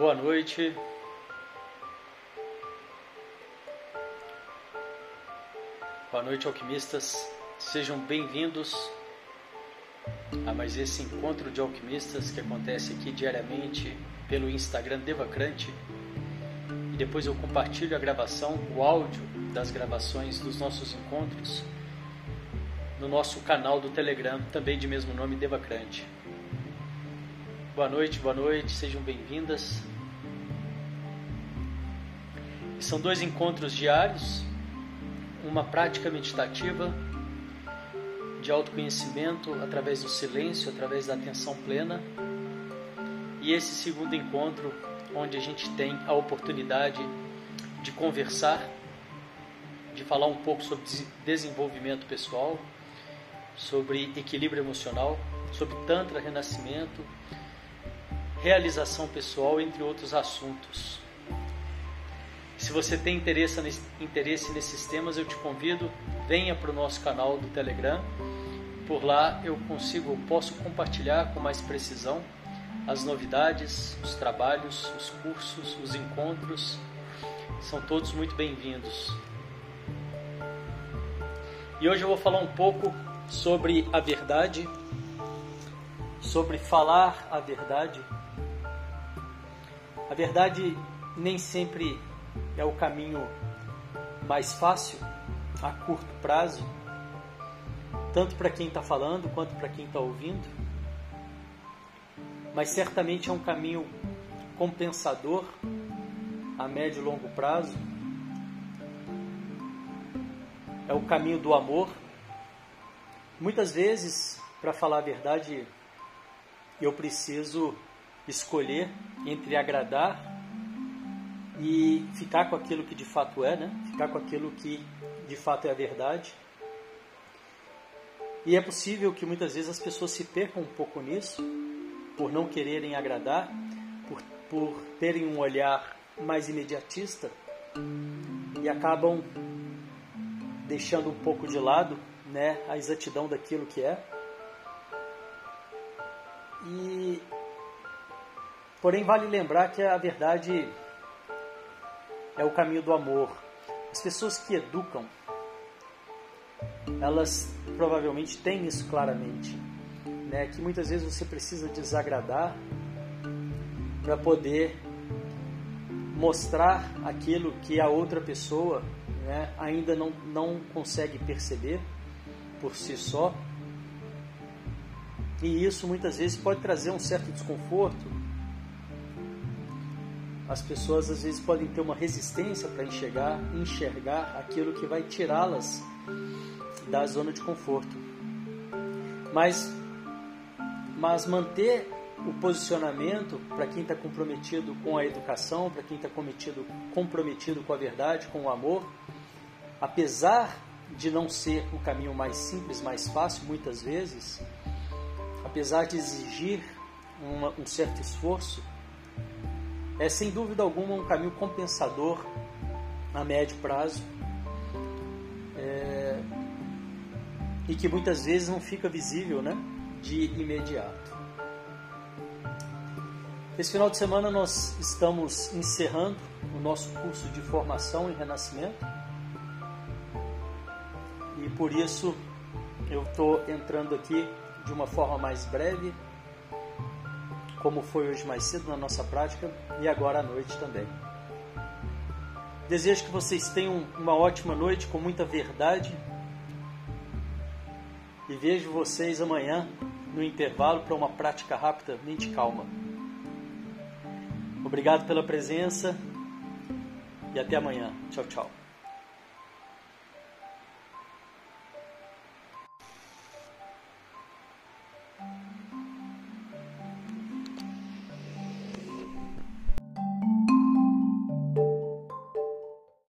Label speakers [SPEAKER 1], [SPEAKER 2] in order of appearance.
[SPEAKER 1] Boa noite. Boa noite, alquimistas. Sejam bem-vindos a mais esse encontro de alquimistas que acontece aqui diariamente pelo Instagram Devacrante. E depois eu compartilho a gravação, o áudio das gravações dos nossos encontros no nosso canal do Telegram, também de mesmo nome Devacrante. Boa noite, boa noite, sejam bem-vindas. São dois encontros diários, uma prática meditativa de autoconhecimento através do silêncio, através da atenção plena, e esse segundo encontro, onde a gente tem a oportunidade de conversar, de falar um pouco sobre desenvolvimento pessoal, sobre equilíbrio emocional, sobre Tantra, renascimento, realização pessoal, entre outros assuntos. Se você tem interesse, nesses temas, eu te convido, venha para o nosso canal do Telegram. Por lá eu consigo, posso compartilhar com mais precisão as novidades, os trabalhos, os cursos, os encontros. São todos muito bem-vindos. E hoje eu vou falar um pouco sobre a verdade, sobre falar a verdade a verdade nem sempre é o caminho mais fácil a curto prazo, tanto para quem está falando quanto para quem está ouvindo, mas certamente é um caminho compensador a médio e longo prazo. É o caminho do amor. Muitas vezes, para falar a verdade, eu preciso escolher entre agradar e ficar com aquilo que de fato é, né? Ficar com aquilo que de fato é a verdade. E é possível que muitas vezes as pessoas se percam um pouco nisso, por não quererem agradar, por, por terem um olhar mais imediatista e acabam deixando um pouco de lado né, a exatidão daquilo que é. E Porém, vale lembrar que a verdade é o caminho do amor. As pessoas que educam, elas provavelmente têm isso claramente, né? Que muitas vezes você precisa desagradar para poder mostrar aquilo que a outra pessoa né, ainda não, não consegue perceber por si só. E isso muitas vezes pode trazer um certo desconforto as pessoas às vezes podem ter uma resistência para enxergar, enxergar aquilo que vai tirá-las da zona de conforto. Mas, mas manter o posicionamento para quem está comprometido com a educação, para quem está comprometido, com a verdade, com o amor, apesar de não ser o caminho mais simples, mais fácil, muitas vezes, apesar de exigir uma, um certo esforço, é sem dúvida alguma um caminho compensador a médio prazo é, e que muitas vezes não fica visível né, de imediato. Esse final de semana nós estamos encerrando o nosso curso de formação em renascimento e por isso eu estou entrando aqui de uma forma mais breve como foi hoje mais cedo na nossa prática e agora à noite também. Desejo que vocês tenham uma ótima noite com muita verdade e vejo vocês amanhã no intervalo para uma prática rápida, mente calma. Obrigado pela presença e até amanhã. Tchau, tchau.